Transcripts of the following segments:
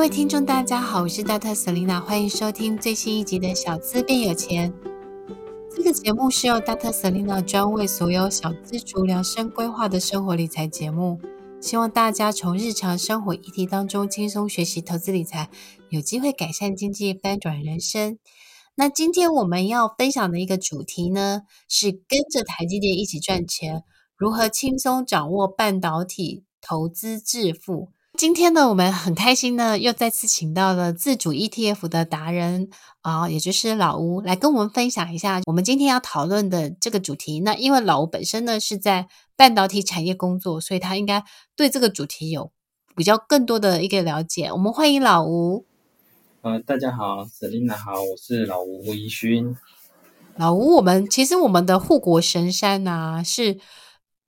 各位听众，大家好，我是 Dr. Selina，欢迎收听最新一集的《小资变有钱》。这个节目是由 Dr. Selina 专为所有小资族量身规划的生活理财节目，希望大家从日常生活议题当中轻松学习投资理财，有机会改善经济，翻转人生。那今天我们要分享的一个主题呢，是跟着台积电一起赚钱，如何轻松掌握半导体投资致富。今天呢，我们很开心呢，又再次请到了自主 ETF 的达人啊、呃，也就是老吴，来跟我们分享一下我们今天要讨论的这个主题。那因为老吴本身呢是在半导体产业工作，所以他应该对这个主题有比较更多的一个了解。我们欢迎老吴。呃，大家好，Selina 好，我是老吴吴一勋。老吴，我们其实我们的护国神山呐、啊，是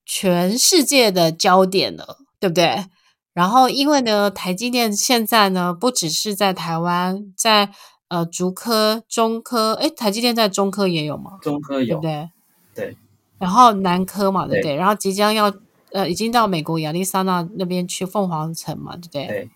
全世界的焦点了，对不对？然后，因为呢，台积电现在呢，不只是在台湾，在呃，竹科、中科，诶，台积电在中科也有吗？中科有，对不对？对。然后南科嘛，对不对？对，然后即将要呃，已经到美国亚利桑那那边去凤凰城嘛，对不对？对。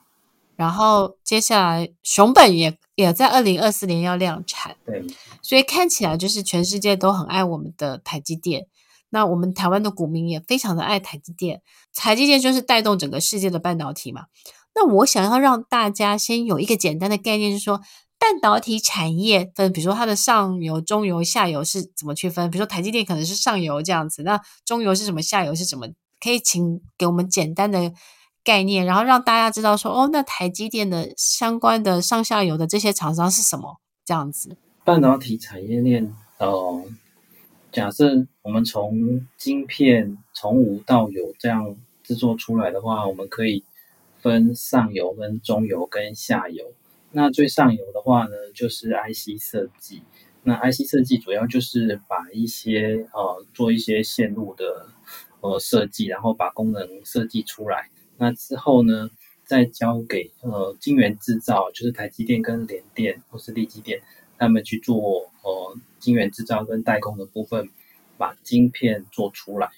然后接下来熊本也也在二零二四年要量产，对。所以看起来就是全世界都很爱我们的台积电。那我们台湾的股民也非常的爱台积电，台积电就是带动整个世界的半导体嘛。那我想要让大家先有一个简单的概念，就是说半导体产业分，比如说它的上游、中游、下游是怎么区分？比如说台积电可能是上游这样子，那中游是什么？下游是什么？可以请给我们简单的概念，然后让大家知道说，哦，那台积电的相关的上下游的这些厂商是什么？这样子。半导体产业链，哦。假设我们从晶片从无到有这样制作出来的话，我们可以分上游、跟中游、跟下游。那最上游的话呢，就是 IC 设计。那 IC 设计主要就是把一些呃做一些线路的呃设计，然后把功能设计出来。那之后呢，再交给呃晶圆制造，就是台积电跟联电或是力积电。他们去做呃晶圆制造跟代工的部分，把晶片做出来。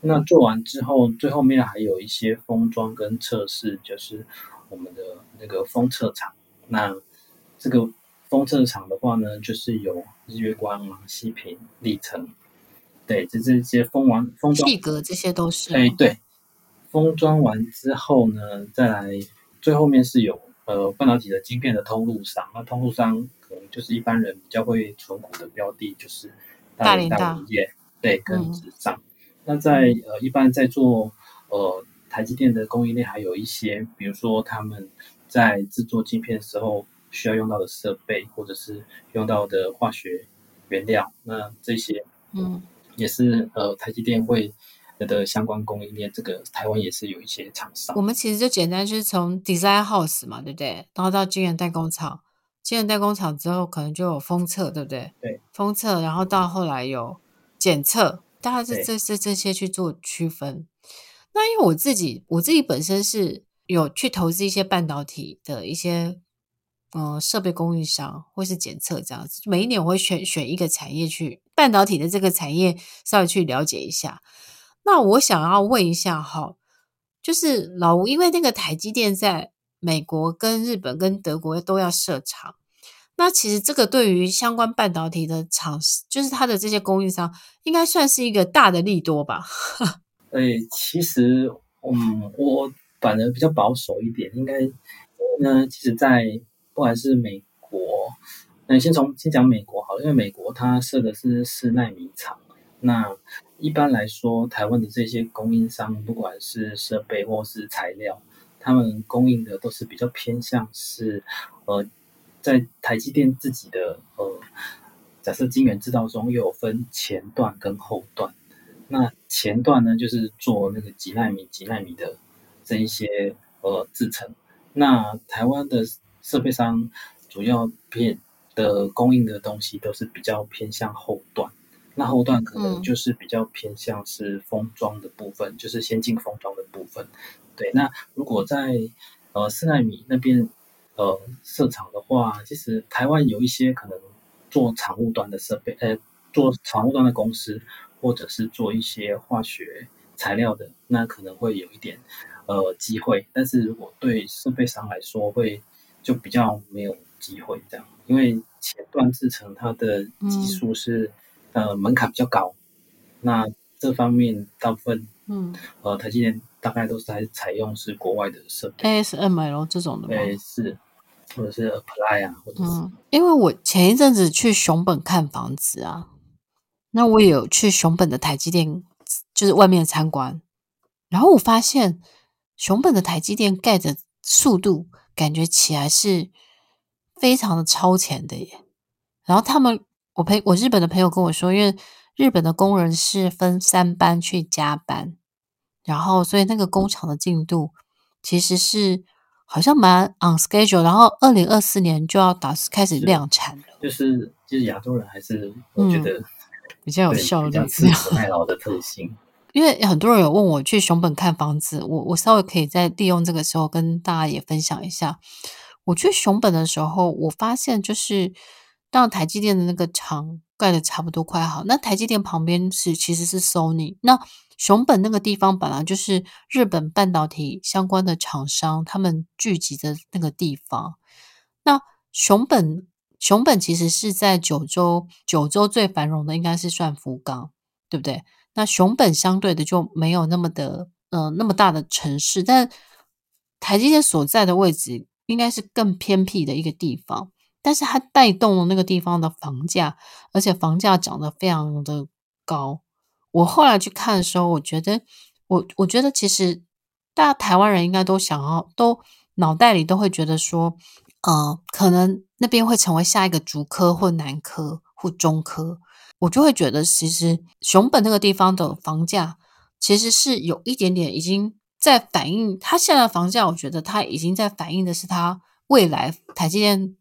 那做完之后，最后面还有一些封装跟测试，就是我们的那个封测厂。那这个封测厂的话呢，就是有日月光啊、西平、历程，对，就这些封完封装，气格这些都是。哎，对，封装完之后呢，再来最后面是有呃半导体的晶片的通路商，那通路商。可能就是一般人比较会存股的标的，就是大联大物业，对，跟智彰。嗯、那在呃，一般在做呃台积电的供应链，还有一些，比如说他们在制作晶片的时候需要用到的设备，或者是用到的化学原料，那这些，嗯，也是呃台积电会的相关供应链。这个台湾也是有一些厂商。我们其实就简单就是从 design house 嘛，对不对？然后到晶圆代工厂。晶圆代工厂之后，可能就有封测，对不对？对，封测，然后到后来有检测，大概是这这这些去做区分。那因为我自己，我自己本身是有去投资一些半导体的一些嗯设备供应商，或是检测这样子。每一年我会选选一个产业去半导体的这个产业稍微去了解一下。那我想要问一下哈，就是老吴，因为那个台积电在。美国跟日本跟德国都要设厂，那其实这个对于相关半导体的厂，就是它的这些供应商，应该算是一个大的利多吧？哎，其实，嗯，我反而比较保守一点，应该，那，其实，在不管是美国，那先从先讲美国好了，因为美国它设的是四奈米厂，那一般来说，台湾的这些供应商，不管是设备或是材料。他们供应的都是比较偏向是，呃，在台积电自己的呃，假设晶圆制造中又有分前段跟后段。那前段呢，就是做那个几纳米、几纳米的这一些呃制程。那台湾的设备商主要偏的供应的东西都是比较偏向后段。那后段可能就是比较偏向是封装的部分，嗯、就是先进封装的部分。对，那如果在呃四纳米那边呃设厂的话，其实台湾有一些可能做产物端的设备，呃，做产物端的公司，或者是做一些化学材料的，那可能会有一点呃机会，但是如果对设备商来说会就比较没有机会这样，因为前段制程它的技术是、嗯、呃门槛比较高，那这方面大部分嗯呃台积电大概都是还采用是国外的设备，ASML 这种的吗？对，是。或者是 apply 啊，或者是，嗯，因为我前一阵子去熊本看房子啊，那我也有去熊本的台积电，就是外面参观，然后我发现熊本的台积电盖的速度，感觉起来是非常的超前的耶。然后他们，我陪我日本的朋友跟我说，因为日本的工人是分三班去加班，然后所以那个工厂的进度其实是。好像蛮 on schedule，然后二零二四年就要打开始量产了。就是就是亚洲人还是我觉得、嗯、比较有效率，吃苦耐劳的特性。因为很多人有问我去熊本看房子，我我稍微可以再利用这个时候跟大家也分享一下。我去熊本的时候，我发现就是当台积电的那个厂盖的差不多快好，那台积电旁边是其实是 Sony 那。熊本那个地方本来就是日本半导体相关的厂商他们聚集的那个地方。那熊本，熊本其实是在九州，九州最繁荣的应该是算福冈，对不对？那熊本相对的就没有那么的，呃，那么大的城市，但台积电所在的位置应该是更偏僻的一个地方，但是它带动了那个地方的房价，而且房价涨得非常的高。我后来去看的时候，我觉得，我我觉得其实大家台湾人应该都想要，都脑袋里都会觉得说，呃，可能那边会成为下一个竹科或南科或中科，我就会觉得，其实熊本那个地方的房价其实是有一点点已经在反映，它现在房价，我觉得它已经在反映的是它未来台积电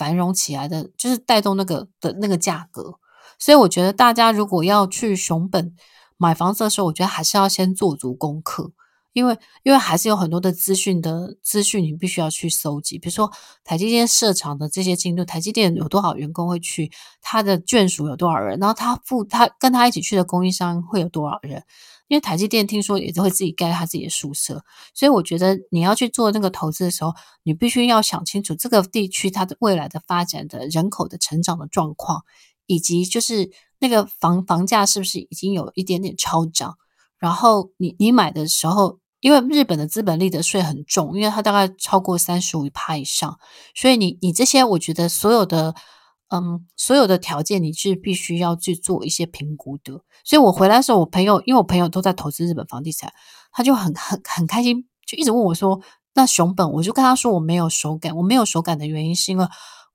繁荣起来的，就是带动那个的那个价格。所以我觉得大家如果要去熊本买房子的时候，我觉得还是要先做足功课，因为因为还是有很多的资讯的资讯你必须要去搜集，比如说台积电设厂的这些进度，台积电有多少员工会去，他的眷属有多少人，然后他付他跟他一起去的供应商会有多少人，因为台积电听说也都会自己盖他自己的宿舍，所以我觉得你要去做那个投资的时候，你必须要想清楚这个地区它的未来的发展的人口的成长的状况。以及就是那个房房价是不是已经有一点点超涨？然后你你买的时候，因为日本的资本利得税很重，因为它大概超过三十五趴以上，所以你你这些我觉得所有的嗯所有的条件你是必须要去做一些评估的。所以我回来的时候，我朋友因为我朋友都在投资日本房地产，他就很很很开心，就一直问我说：“那熊本？”我就跟他说：“我没有手感，我没有手感的原因是因为。”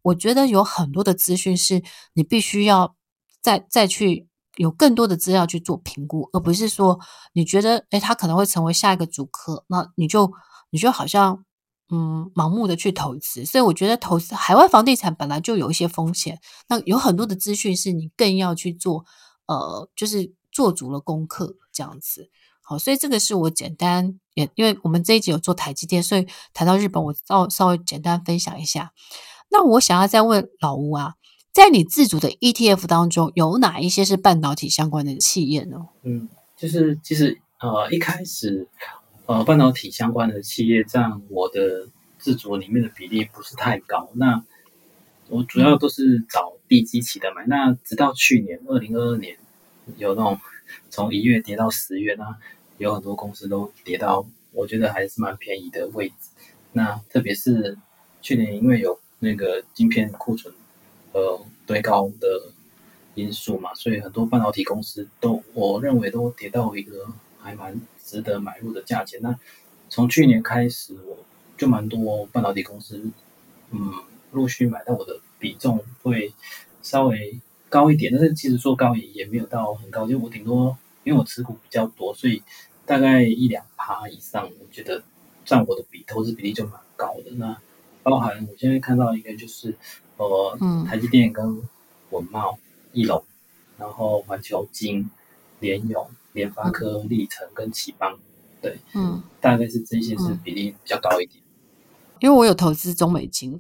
我觉得有很多的资讯是你必须要再再去有更多的资料去做评估，而不是说你觉得诶，他可能会成为下一个主科，那你就你就好像嗯盲目的去投资。所以我觉得投资海外房地产本来就有一些风险，那有很多的资讯是你更要去做呃，就是做足了功课这样子。好，所以这个是我简单也因为我们这一集有做台积电，所以谈到日本，我稍稍微简单分享一下。那我想要再问老吴啊，在你自主的 ETF 当中，有哪一些是半导体相关的企业呢？嗯，就是其实呃一开始呃半导体相关的企业占我的自主里面的比例不是太高。那我主要都是找地基起的买。那直到去年二零二二年，有那种从一月跌到十月那，有很多公司都跌到我觉得还是蛮便宜的位置。那特别是去年因为有那个晶片库存呃堆高的因素嘛，所以很多半导体公司都我认为都跌到一个还蛮值得买入的价钱。那从去年开始，我就蛮多半导体公司嗯陆续买到，我的比重会稍微高一点，但是其实说高也也没有到很高，就我顶多因为我持股比较多，所以大概一两趴以上，我觉得占我的比投资比例就蛮高的那。包含我现在看到一个就是，呃，嗯、台积电跟文茂、翼龙，然后环球金、联咏、联发科、历成跟启邦，对，嗯，大概是这些是比例比较高一点。因为我有投资中美金，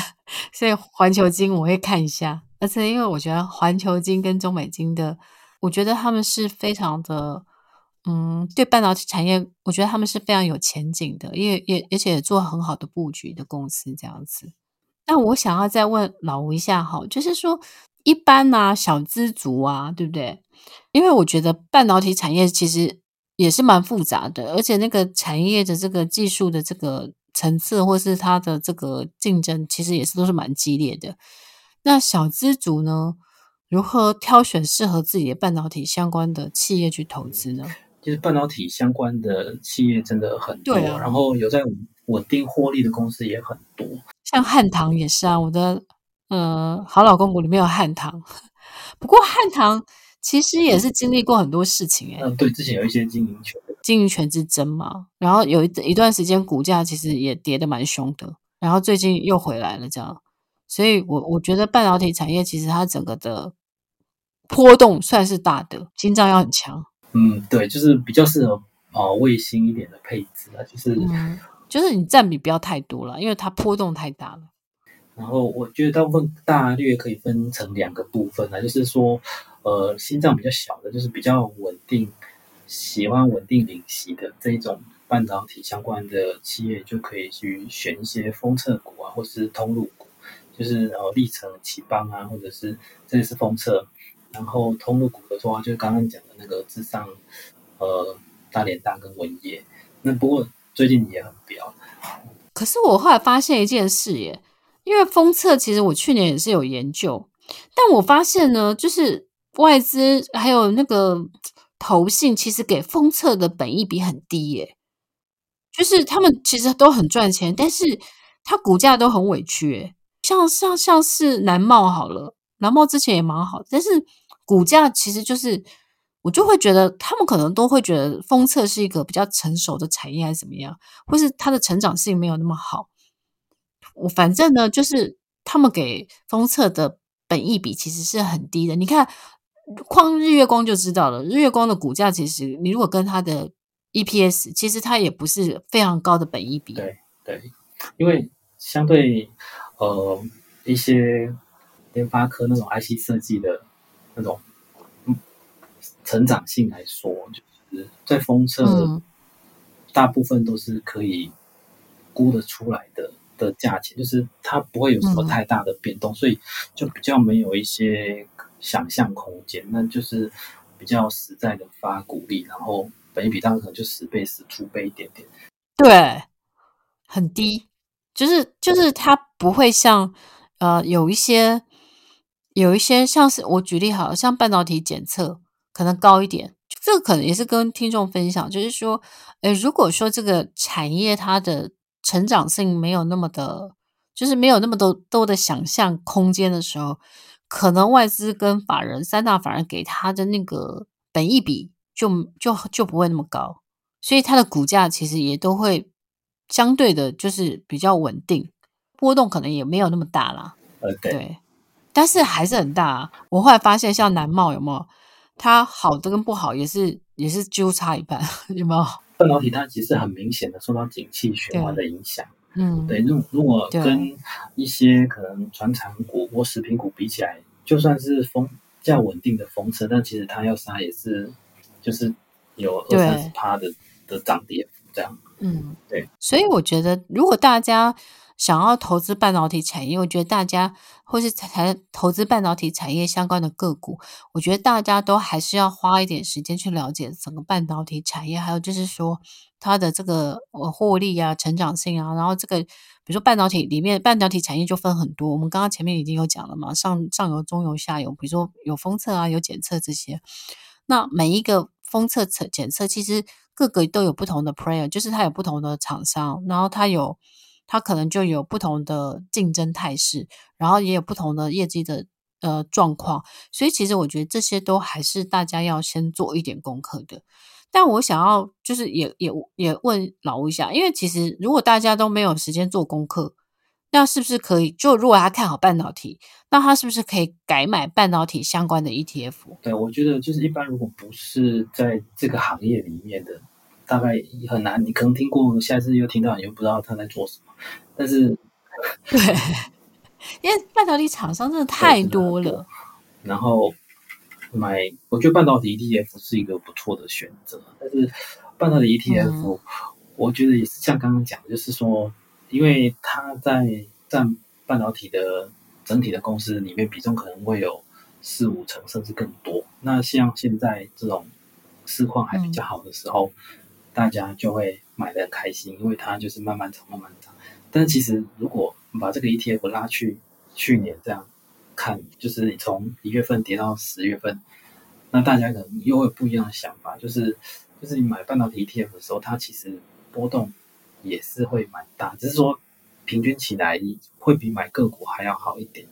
所以环球金我会看一下，而且因为我觉得环球金跟中美金的，我觉得他们是非常的，嗯，对半导体产业，我觉得他们是非常有前景的，因为也而且也做很好的布局的公司这样子。那我想要再问老吴一下哈，就是说一般啊小资族啊，对不对？因为我觉得半导体产业其实也是蛮复杂的，而且那个产业的这个技术的这个层次，或是它的这个竞争，其实也是都是蛮激烈的。那小资族呢，如何挑选适合自己的半导体相关的企业去投资呢？其实半导体相关的企业真的很多，啊，然后有在稳定获利的公司也很多，像汉唐也是啊，我的呃好老公股里面有汉唐，不过汉唐。其实也是经历过很多事情哎、欸，嗯，对，之前有一些经营权经营权之争嘛，然后有一一段时间股价其实也跌得蛮凶的，然后最近又回来了这样，所以我我觉得半导体产业其实它整个的波动算是大的，心脏要很强。嗯，对，就是比较适合啊卫星一点的配置啊，就是、嗯、就是你占比不要太多了，因为它波动太大了。然后我觉得大部分大略可以分成两个部分啊，就是说，呃，心脏比较小的，就是比较稳定，喜欢稳定领息的这一种半导体相关的企业，就可以去选一些封测股啊，或是通路股，就是呃，力成、启邦啊，或者是这也是封测，然后通路股的话，就是刚刚讲的那个智上，呃，大联大跟文曄。那不过最近也很飙。可是我后来发现一件事耶。因为封测其实我去年也是有研究，但我发现呢，就是外资还有那个投信，其实给封测的本益比很低耶，就是他们其实都很赚钱，但是它股价都很委屈耶，像像像是南茂好了，南茂之前也蛮好，但是股价其实就是我就会觉得他们可能都会觉得封测是一个比较成熟的产业还是怎么样，或是它的成长性没有那么好。我反正呢，就是他们给封测的本益比其实是很低的。你看，框日月光就知道了，日月光的股价其实，你如果跟它的 EPS，其实它也不是非常高的本益比。对对，因为相对呃一些联发科那种 IC 设计的那种成长性来说，就是在封测大部分都是可以估得出来的。的价钱就是它不会有什么太大的变动，嗯、所以就比较没有一些想象空间，那就是比较实在的发鼓励，然后本一比当然可能就十倍、十出倍一点点，对，很低，就是就是它不会像呃有一些有一些像是我举例好了，像半导体检测可能高一点，这个可能也是跟听众分享，就是说，呃，如果说这个产业它的成长性没有那么的，就是没有那么多多的想象空间的时候，可能外资跟法人三大法人给他的那个本益比就就就不会那么高，所以它的股价其实也都会相对的，就是比较稳定，波动可能也没有那么大啦。Okay. 对，但是还是很大啊。我后来发现，像南茂有没有？它好的跟不好也是也是几乎差一半，有没有？半导体它其实很明显的受到景气循环的影响，嗯，对，如如果跟一些可能传产股或食品股比起来，就算是风较稳定的风车，但其实它要杀也是就是有二三十趴的的涨跌这样，嗯，对，所以我觉得如果大家。想要投资半导体产业，我觉得大家或是才投资半导体产业相关的个股，我觉得大家都还是要花一点时间去了解整个半导体产业，还有就是说它的这个呃获利啊、成长性啊，然后这个比如说半导体里面半导体产业就分很多，我们刚刚前面已经有讲了嘛，上上游、中游、下游，比如说有封测啊、有检测这些，那每一个封测、测检测其实各个都有不同的 player，就是它有不同的厂商，然后它有。它可能就有不同的竞争态势，然后也有不同的业绩的呃状况，所以其实我觉得这些都还是大家要先做一点功课的。但我想要就是也也也问老吴一下，因为其实如果大家都没有时间做功课，那是不是可以就如果他看好半导体，那他是不是可以改买半导体相关的 ETF？对，我觉得就是一般如果不是在这个行业里面的。大概很难，你可能听过，下次又听到，你又不知道他在做什么。但是，对，因为半导体厂商真的太多了。然后，买，我觉得半导体 ETF 是一个不错的选择。但是半导体 ETF，我觉得也是像刚刚讲的，就是说，因为它在占半导体的整体的公司里面比重可能会有四五成甚至更多。那像现在这种市况还比较好的时候，大家就会买得很开心，因为它就是慢慢涨，慢慢涨。但是其实如果把这个 ETF 拉去去年这样。看，就是你从一月份跌到十月份，那大家可能又会有不一样的想法，就是就是你买半导体 ETF 的时候，它其实波动也是会蛮大，只是说平均起来会比买个股还要好一点。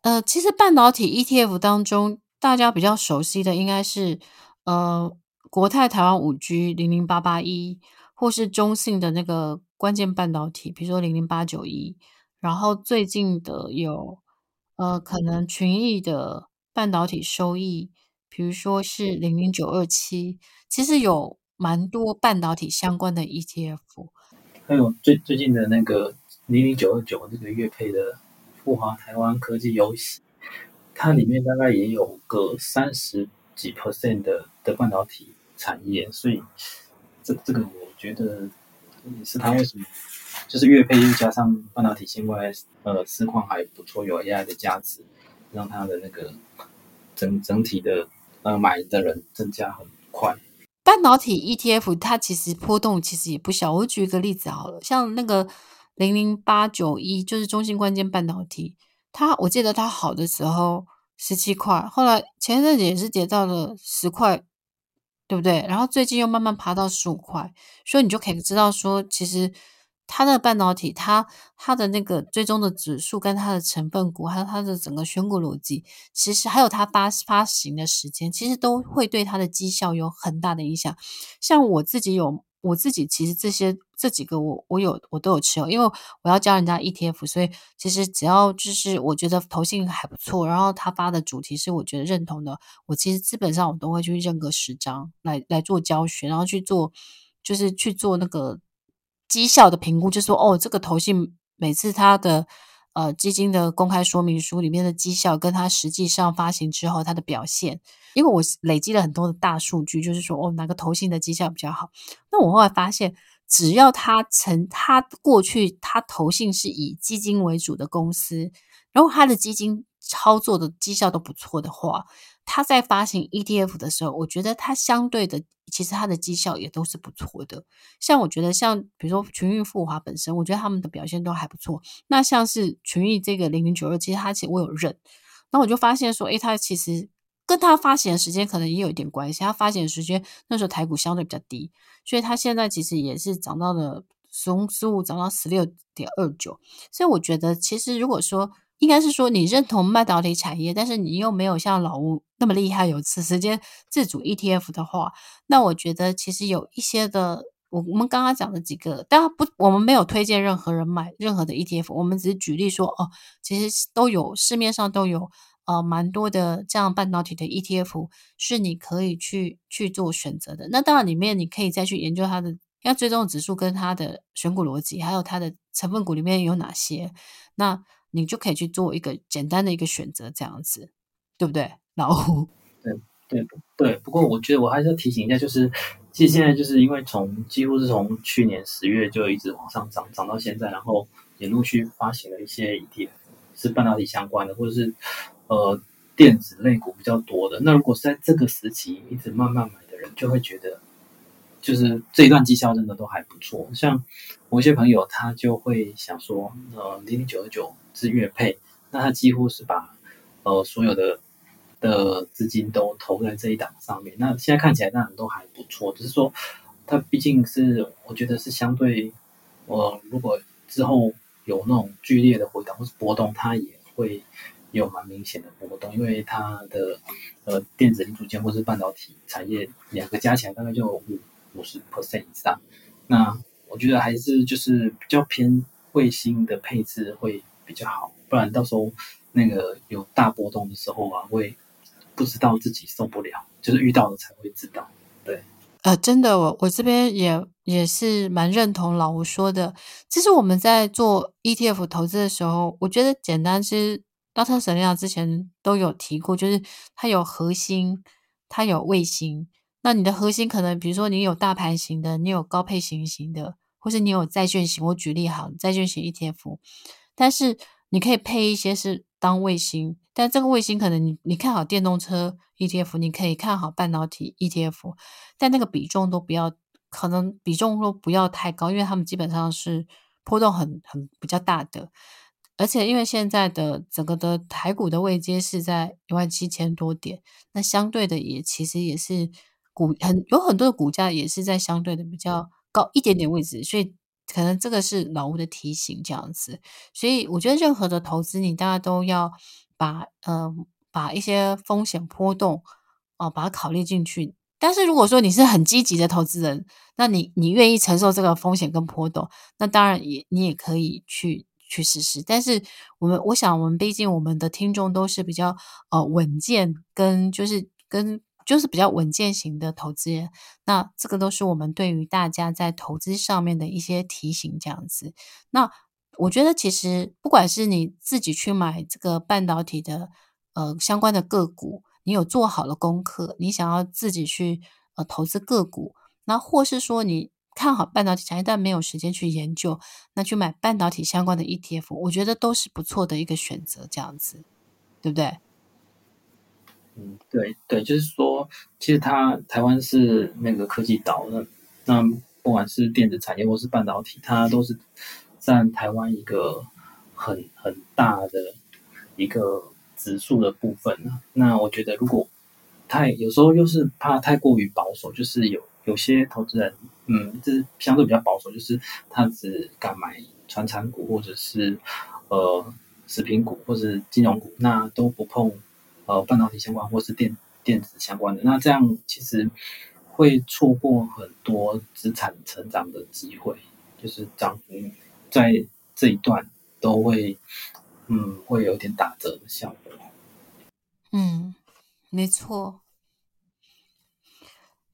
呃，其实半导体 ETF 当中，大家比较熟悉的应该是呃国泰台湾五 G 零零八八一，或是中信的那个关键半导体，比如说零零八九一。然后最近的有，呃，可能群益的半导体收益，比如说是零零九二七，其实有蛮多半导体相关的 ETF。还有最最近的那个零零九二九这个月配的富华台湾科技游戏，它里面大概也有个三十几 percent 的的半导体产业，所以这这个我觉得也是它为什么。就是月配又加上半导体相关，呃，市况还不错，有 AI 的价值，让它的那个整整体的呃买的人增加很快。半导体 ETF 它其实波动其实也不小。我举一个例子好了，像那个零零八九一，就是中芯关键半导体，它我记得它好的时候十七块，后来前一阵子也是跌到了十块，对不对？然后最近又慢慢爬到十五块，所以你就可以知道说，其实。它的半导体，它它的那个最终的指数跟它的成分股，还有它的整个选股逻辑，其实还有它发发行的时间，其实都会对它的绩效有很大的影响。像我自己有，我自己其实这些这几个我我有我都有持有，因为我要教人家 ETF，所以其实只要就是我觉得投信还不错，然后他发的主题是我觉得认同的，我其实基本上我都会去认个十张来来做教学，然后去做就是去做那个。绩效的评估就说，哦，这个投信每次它的呃基金的公开说明书里面的绩效，跟它实际上发行之后它的表现，因为我累积了很多的大数据，就是说，哦，哪个投信的绩效比较好？那我后来发现，只要它曾它过去它投信是以基金为主的公司，然后它的基金操作的绩效都不错的话。他在发行 ETF 的时候，我觉得它相对的，其实它的绩效也都是不错的。像我觉得，像比如说群益富华本身，我觉得他们的表现都还不错。那像是群益这个零零九二，其实它其实我有认，那我就发现说，诶，它其实跟它发行的时间可能也有一点关系。它发行的时间那时候台股相对比较低，所以它现在其实也是涨到了从十五涨到十六点二九。所以我觉得，其实如果说应该是说，你认同半导体产业，但是你又没有像老吴那么厉害，有此时间自主 ETF 的话，那我觉得其实有一些的，我我们刚刚讲的几个，当然不，我们没有推荐任何人买任何的 ETF，我们只是举例说，哦，其实都有市面上都有呃蛮多的这样半导体的 ETF 是你可以去去做选择的。那当然里面你可以再去研究它的要追踪的指数跟它的选股逻辑，还有它的成分股里面有哪些，那。你就可以去做一个简单的一个选择，这样子，对不对，老胡？对对对。不过我觉得我还是要提醒一下，就是其实现在就是因为从几乎是从去年十月就一直往上涨，涨到现在，然后也陆续发行了一些 ETF，是半导体相关的，或者是呃电子类股比较多的。那如果是在这个时期一直慢慢买的人，就会觉得。就是这一段绩效真的都还不错，像我一些朋友他就会想说，呃，零零九二九是月配，那他几乎是把呃所有的的资金都投在这一档上面。那现在看起来当然都还不错，只是说它毕竟是我觉得是相对，呃、如果之后有那种剧烈的回档或是波动，它也会有蛮明显的波动，因为它的呃电子零组件或是半导体产业两个加起来大概就五。五十 percent 以上，那我觉得还是就是比较偏卫星的配置会比较好，不然到时候那个有大波动的时候啊，会不知道自己受不了，就是遇到了才会知道。对，呃，真的，我我这边也也是蛮认同老吴说的。其实我们在做 ETF 投资的时候，我觉得简单是 Dr. Selena 之前都有提过，就是它有核心，它有卫星。那你的核心可能，比如说你有大盘型的，你有高配型型的，或是你有债券型。我举例好，债券型 ETF，但是你可以配一些是当卫星，但这个卫星可能你你看好电动车 ETF，你可以看好半导体 ETF，但那个比重都不要，可能比重都不要太高，因为他们基本上是波动很很比较大的。而且，因为现在的整个的台股的位阶是在一万七千多点，那相对的也其实也是股很有很多的股价也是在相对的比较高一点点位置，所以可能这个是老吴的提醒这样子。所以我觉得任何的投资，你大家都要把呃把一些风险波动哦、呃、把它考虑进去。但是如果说你是很积极的投资人，那你你愿意承受这个风险跟波动，那当然也你也可以去。去试试，但是我们我想，我们毕竟我们的听众都是比较呃稳健，跟就是跟就是比较稳健型的投资人，那这个都是我们对于大家在投资上面的一些提醒，这样子。那我觉得其实不管是你自己去买这个半导体的呃相关的个股，你有做好了功课，你想要自己去呃投资个股，那或是说你。看好半导体产业，但没有时间去研究，那去买半导体相关的 ETF，我觉得都是不错的一个选择，这样子，对不对？嗯，对对，就是说，其实它台湾是那个科技岛，那那不管是电子产业或是半导体，它都是占台湾一个很很大的一个指数的部分。那我觉得，如果太有时候又是怕太过于保守，就是有。有些投资人，嗯，就是相对比较保守，就是他只敢买传产股或者是呃食品股或者是金融股，那都不碰呃半导体相关或是电电子相关的。那这样其实会错过很多资产成长的机会，就是涨幅在这一段都会嗯会有点打折的效果。嗯，没错。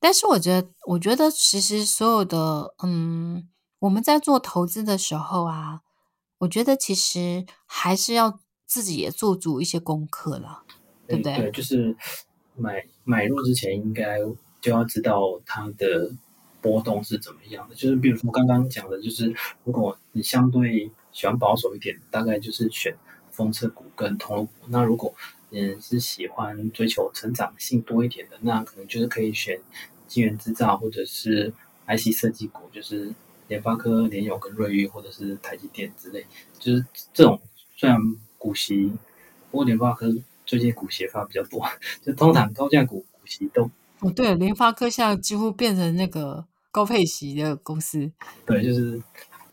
但是我觉得，我觉得其实所有的，嗯，我们在做投资的时候啊，我觉得其实还是要自己也做足一些功课了，对对？就是买买入之前应该就要知道它的波动是怎么样的。就是比如说刚刚讲的，就是如果你相对喜欢保守一点，大概就是选风车股跟通路股。那如果嗯，是喜欢追求成长性多一点的，那可能就是可以选晶圆制造或者是 IC 设计股，就是联发科、联友跟瑞昱，或者是台积电之类。就是这种虽然股息，不过联发科最近股息发比较多，就通常高价股股息都哦，对，联发科现在几乎变成那个高配息的公司。对，就是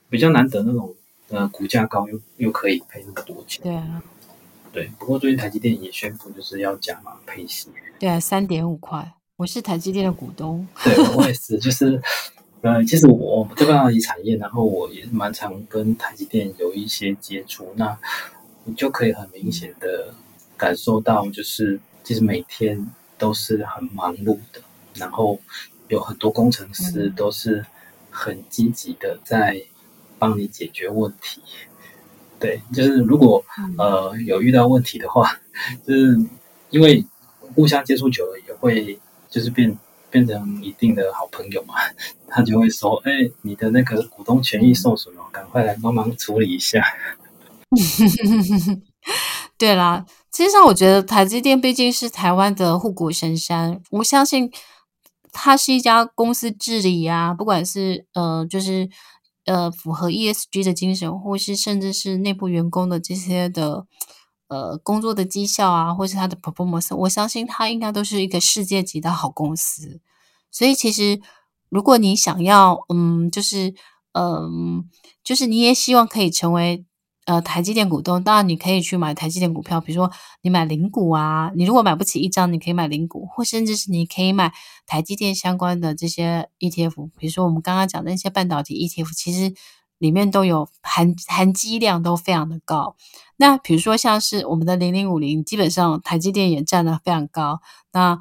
比较难得那种呃股价高又又可以配那么多钱。对啊。对，不过最近台积电也宣布就是要加码配息。对啊，三点五块。我是台积电的股东。对，我也是，就是呃，其实我我这个半导体产业，然后我也蛮常跟台积电有一些接触，那你就可以很明显的感受到，就是其实每天都是很忙碌的，然后有很多工程师都是很积极的在帮你解决问题。对，就是如果呃有遇到问题的话，就是因为互相接触久了，也会就是变变成一定的好朋友嘛。他就会说：“哎，你的那个股东权益受损了，赶快来帮忙处理一下。”对啦，其实上我觉得台积电毕竟是台湾的护国神山，我相信它是一家公司治理啊，不管是呃就是。呃，符合 ESG 的精神，或是甚至是内部员工的这些的呃工作的绩效啊，或是他的 performance，我相信他应该都是一个世界级的好公司。所以，其实如果你想要，嗯，就是嗯，就是你也希望可以成为。呃，台积电股东，当然你可以去买台积电股票，比如说你买零股啊，你如果买不起一张，你可以买零股，或甚至是你可以买台积电相关的这些 ETF，比如说我们刚刚讲的那些半导体 ETF，其实里面都有含含积量都非常的高。那比如说像是我们的零零五零，基本上台积电也占的非常高。那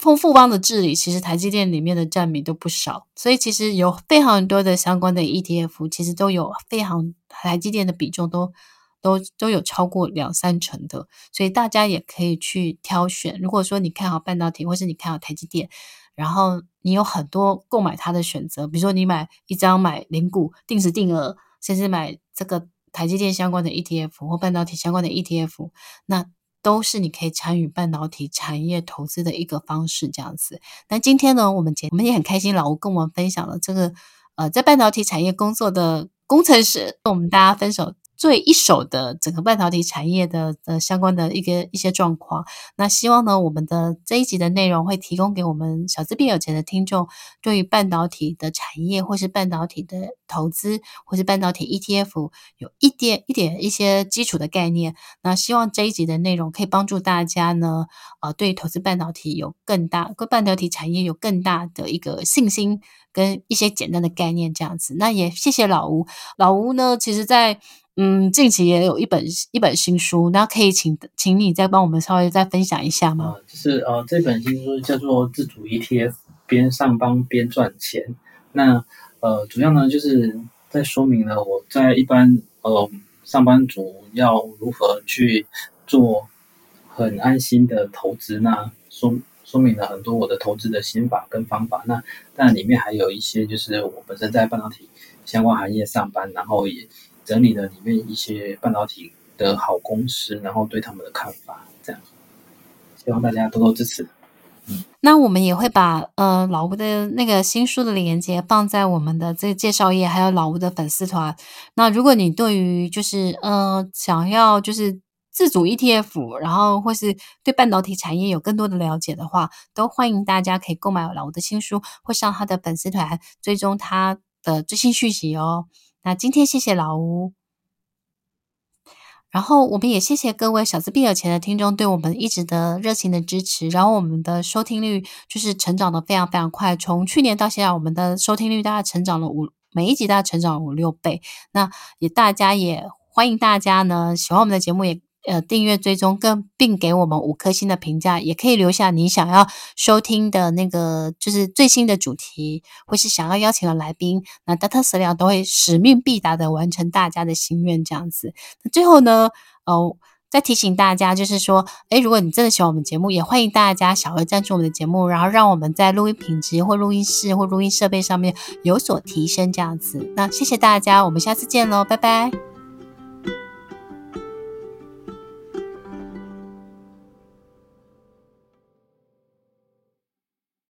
丰富邦的治理，其实台积电里面的占比都不少，所以其实有非常多的相关的 ETF，其实都有非常台积电的比重都都都有超过两三成的，所以大家也可以去挑选。如果说你看好半导体，或是你看好台积电，然后你有很多购买它的选择，比如说你买一张买零股定时定额，甚至买这个台积电相关的 ETF 或半导体相关的 ETF，那都是你可以参与半导体产业投资的一个方式。这样子。那今天呢，我们节我们也很开心，老吴跟我们分享了这个呃，在半导体产业工作的工程师，我们大家分手。最一手的整个半导体产业的呃相关的一个一些状况，那希望呢，我们的这一集的内容会提供给我们小资变有钱的听众，对于半导体的产业或是半导体的投资或是半导体 ETF 有一点一点一些基础的概念。那希望这一集的内容可以帮助大家呢，呃，对投资半导体有更大，对半导体产业有更大的一个信心跟一些简单的概念这样子。那也谢谢老吴，老吴呢，其实在。嗯，近期也有一本一本新书，那可以请请你再帮我们稍微再分享一下吗？就是呃，这本新书叫做《自主 ETF 边上班边赚钱》。那呃，主要呢就是在说明了我在一般呃上班族要如何去做很安心的投资。那说说明了很多我的投资的心法跟方法。那但里面还有一些就是我本身在半导体相关行业上班，然后也。整理了里面一些半导体的好公司，然后对他们的看法，这样，希望大家多多支持。嗯，那我们也会把呃老吴的那个新书的链接放在我们的这个介绍页，还有老吴的粉丝团。那如果你对于就是呃想要就是自主 ETF，然后或是对半导体产业有更多的了解的话，都欢迎大家可以购买老吴的新书，或上他的粉丝团追踪他的最新讯息哦。那今天谢谢老吴，然后我们也谢谢各位小资变有钱的听众对我们一直的热情的支持，然后我们的收听率就是成长的非常非常快，从去年到现在，我们的收听率大概成长了五，每一集大概成长五六倍。那也大家也欢迎大家呢，喜欢我们的节目也。呃，订阅追踪，跟并给我们五颗星的评价，也可以留下你想要收听的那个，就是最新的主题，或是想要邀请的来宾，那 Dr. Selena 都会使命必达的完成大家的心愿，这样子。那最后呢，呃，再提醒大家，就是说，诶，如果你真的喜欢我们节目，也欢迎大家小额赞助我们的节目，然后让我们在录音品质或录音室或录音设备上面有所提升，这样子。那谢谢大家，我们下次见喽，拜拜。